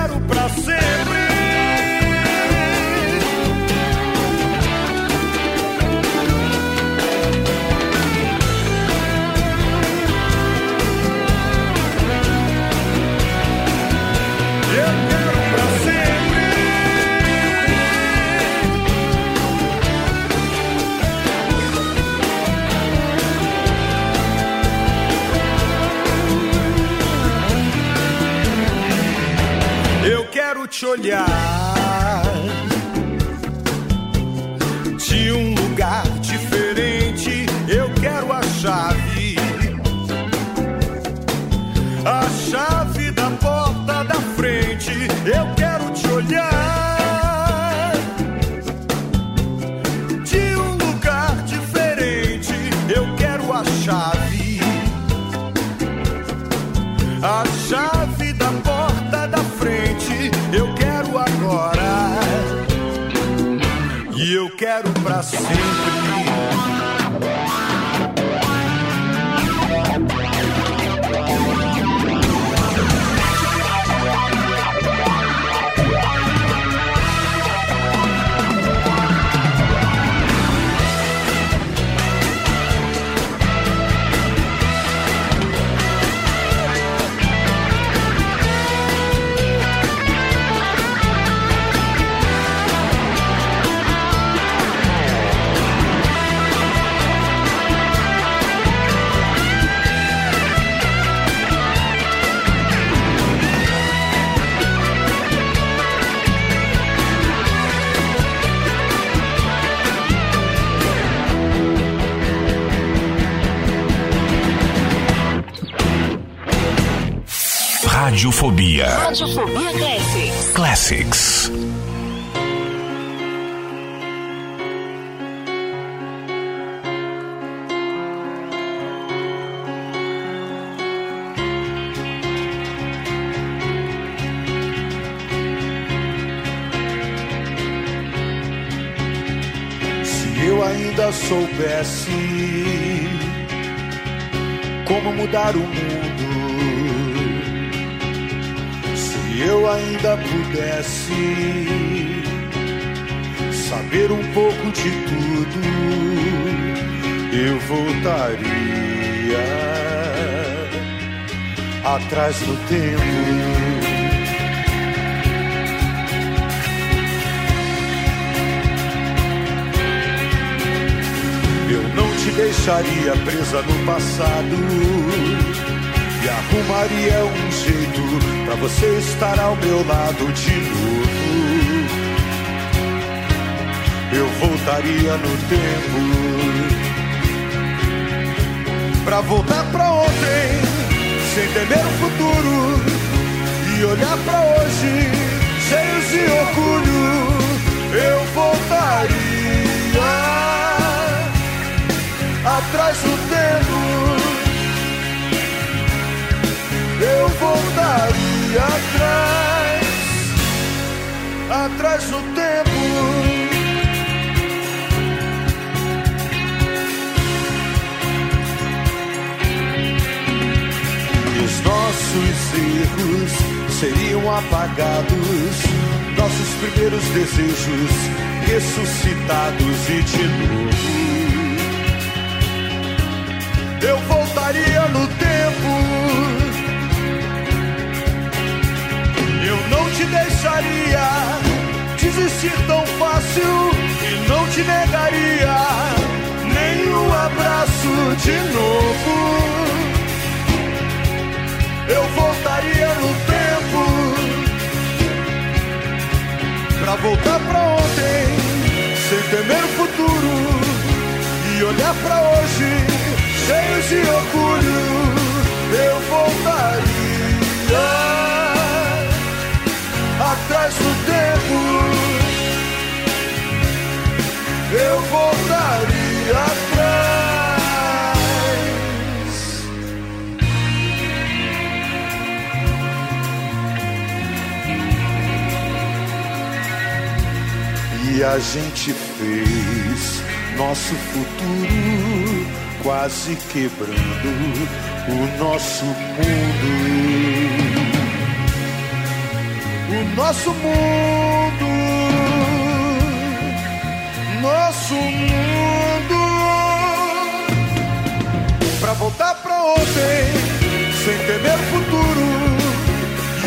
Radiofobia Radiofobia Classics. Classics. Se eu ainda soubesse como mudar o mundo, eu ainda pudesse saber um pouco de tudo, eu voltaria atrás no tempo. Eu não te deixaria presa no passado e arrumaria um jeito pra você estar ao meu lado de novo. Eu voltaria no tempo pra voltar pra ontem, sem temer o futuro e olhar pra hoje, cheios de orgulho. Eu voltaria atrás do voltaria atrás, atrás do tempo. Os nossos erros seriam apagados, nossos primeiros desejos ressuscitados e de novo eu voltaria no tempo. Não te deixaria desistir tão fácil e não te negaria nenhum abraço de novo. Eu voltaria no tempo pra voltar pra ontem, sem temer o futuro e olhar pra hoje cheios de orgulho, eu voltaria atrás do tempo. Eu voltaria atrás. E a gente fez nosso futuro quase quebrando o nosso mundo. O nosso mundo, nosso mundo. Pra voltar pra ontem, sem temer futuro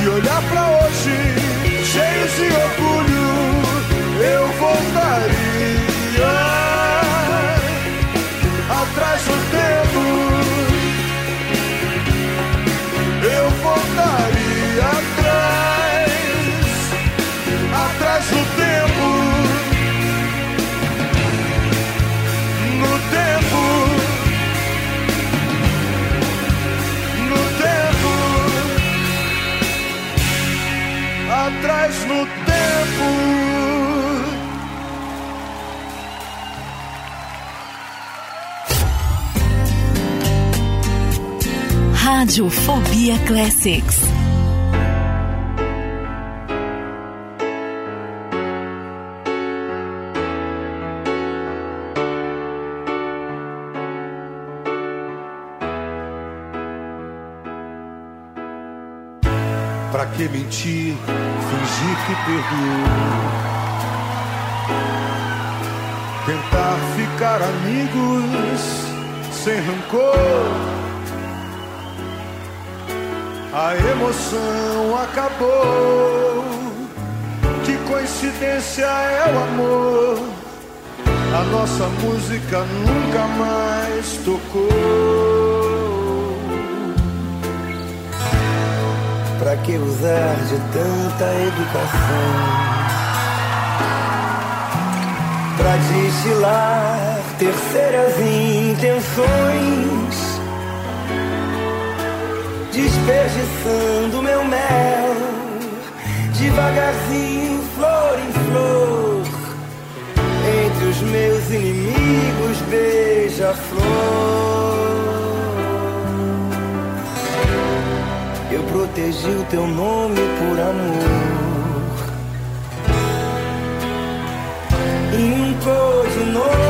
e olhar pra hoje, cheios de orgulho, eu voltaria Radiofobia Classics. Pra que mentir, fingir que perdoou? Tentar ficar amigos sem rancor. A emoção acabou. Que coincidência é o amor. A nossa música nunca mais tocou. Pra que usar de tanta educação? Pra destilar terceiras intenções, desperdiçando meu mel, devagarzinho, flor em flor, entre os meus inimigos, beija-flor. Eu protegi o teu nome por amor. E um codinome beija-flor.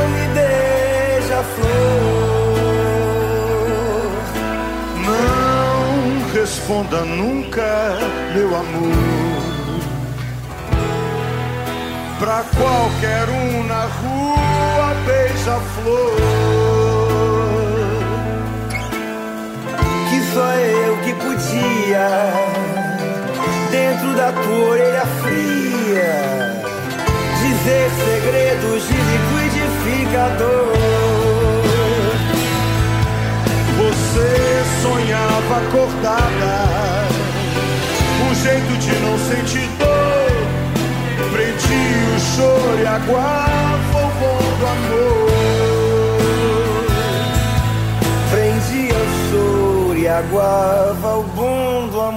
Responda nunca, meu amor. Pra qualquer um na rua, beija-flor. Que só eu que podia, dentro da tua orelha fria, dizer segredos de liquidificador. Você sonhava acordada, um jeito de não sentir dor. Prendia o choro e aguava o bom do amor. Prendia o choro e aguava o bom do amor.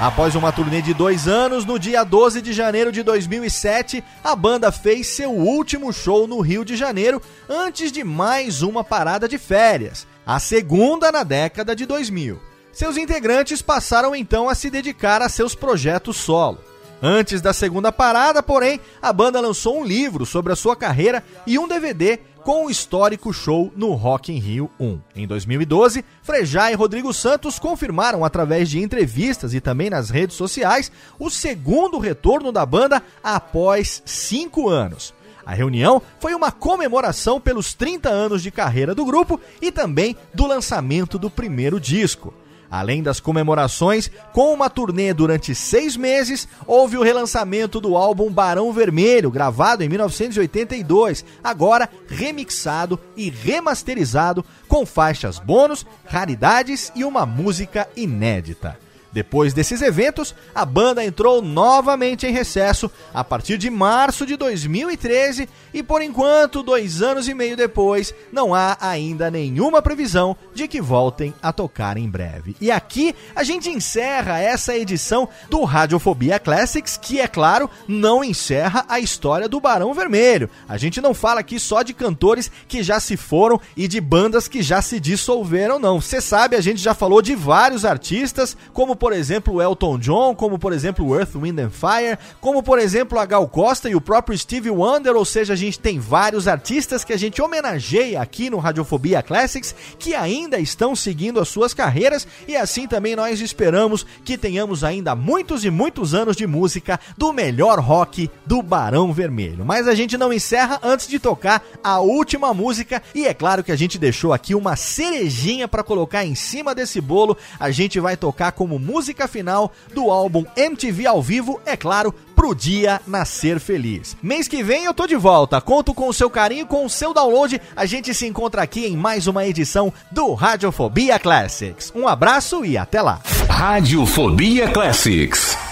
Após uma turnê de dois anos, no dia 12 de janeiro de 2007, a banda fez seu último show no Rio de Janeiro antes de mais uma parada de férias, a segunda na década de 2000. Seus integrantes passaram então a se dedicar a seus projetos solo. Antes da segunda parada, porém, a banda lançou um livro sobre a sua carreira e um DVD com o histórico show no Rock in Rio 1. Em 2012, Frejá e Rodrigo Santos confirmaram através de entrevistas e também nas redes sociais o segundo retorno da banda após cinco anos. A reunião foi uma comemoração pelos 30 anos de carreira do grupo e também do lançamento do primeiro disco. Além das comemorações, com uma turnê durante seis meses, houve o relançamento do álbum Barão Vermelho, gravado em 1982, agora remixado e remasterizado, com faixas bônus, raridades e uma música inédita. Depois desses eventos, a banda entrou novamente em recesso a partir de março de 2013 e, por enquanto, dois anos e meio depois, não há ainda nenhuma previsão de que voltem a tocar em breve. E aqui a gente encerra essa edição do Radiofobia Classics, que, é claro, não encerra a história do Barão Vermelho. A gente não fala aqui só de cantores que já se foram e de bandas que já se dissolveram, não. Você sabe, a gente já falou de vários artistas, como por exemplo o Elton John, como por exemplo o Earth, Wind and Fire, como por exemplo a Gal Costa e o próprio Stevie Wonder, ou seja, a gente tem vários artistas que a gente homenageia aqui no Radiofobia Classics que ainda estão seguindo as suas carreiras e assim também nós esperamos que tenhamos ainda muitos e muitos anos de música do melhor rock do Barão Vermelho. Mas a gente não encerra antes de tocar a última música e é claro que a gente deixou aqui uma cerejinha para colocar em cima desse bolo. A gente vai tocar como música final do álbum MTV ao vivo, é claro, pro dia nascer feliz. Mês que vem eu tô de volta, conto com o seu carinho, com o seu download. A gente se encontra aqui em mais uma edição do Radiofobia Classics. Um abraço e até lá. Radiofobia Classics.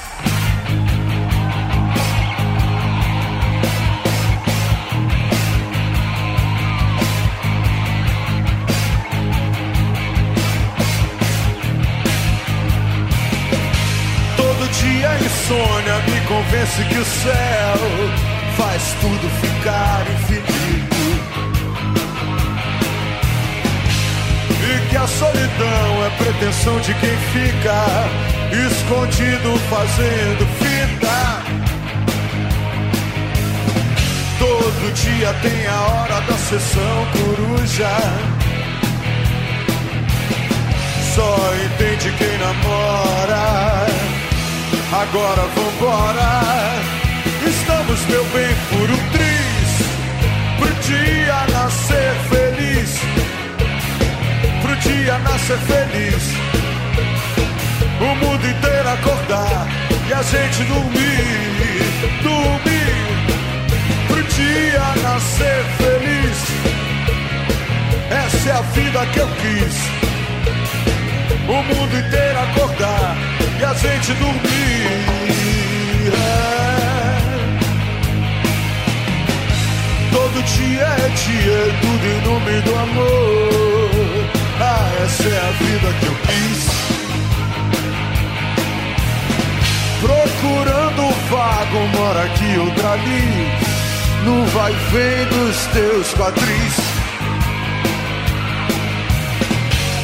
Convence que o céu faz tudo ficar infinito. E que a solidão é pretensão de quem fica escondido fazendo fita. Todo dia tem a hora da sessão coruja. Só entende quem namora. Agora vambora. Estamos, meu bem, por um triz. Pro dia nascer feliz. Pro dia nascer feliz. O mundo inteiro acordar e a gente dormir. Dormir. Pro dia nascer feliz. Essa é a vida que eu quis o mundo inteiro acordar e a gente dormir. É. Todo dia é dia, tudo em nome do amor. Ah, essa é a vida que eu quis. Procurando o vago, mora aqui, outra ali. No vai vem dos teus quadris.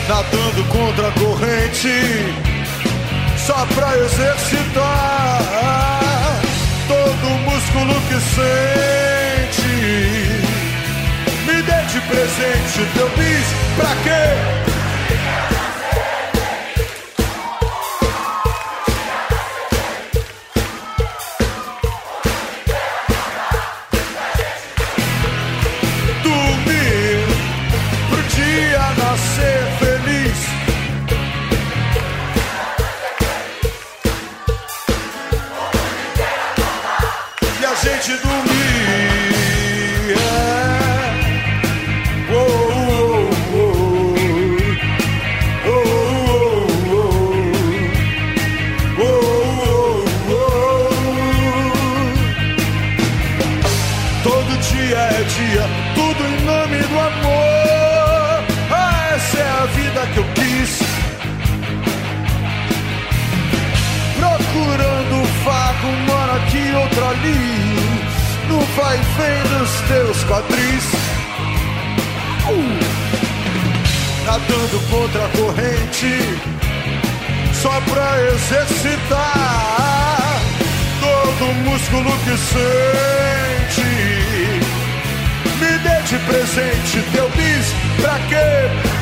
Nadando contra a corrente, só pra exercitar todo o músculo que sente. Me dê de presente teu bis, pra quê? Vai vem dos teus quadris. Uh! Nadando contra a corrente, só pra exercitar todo o músculo que sente. Me dê de presente teu bis, pra quê?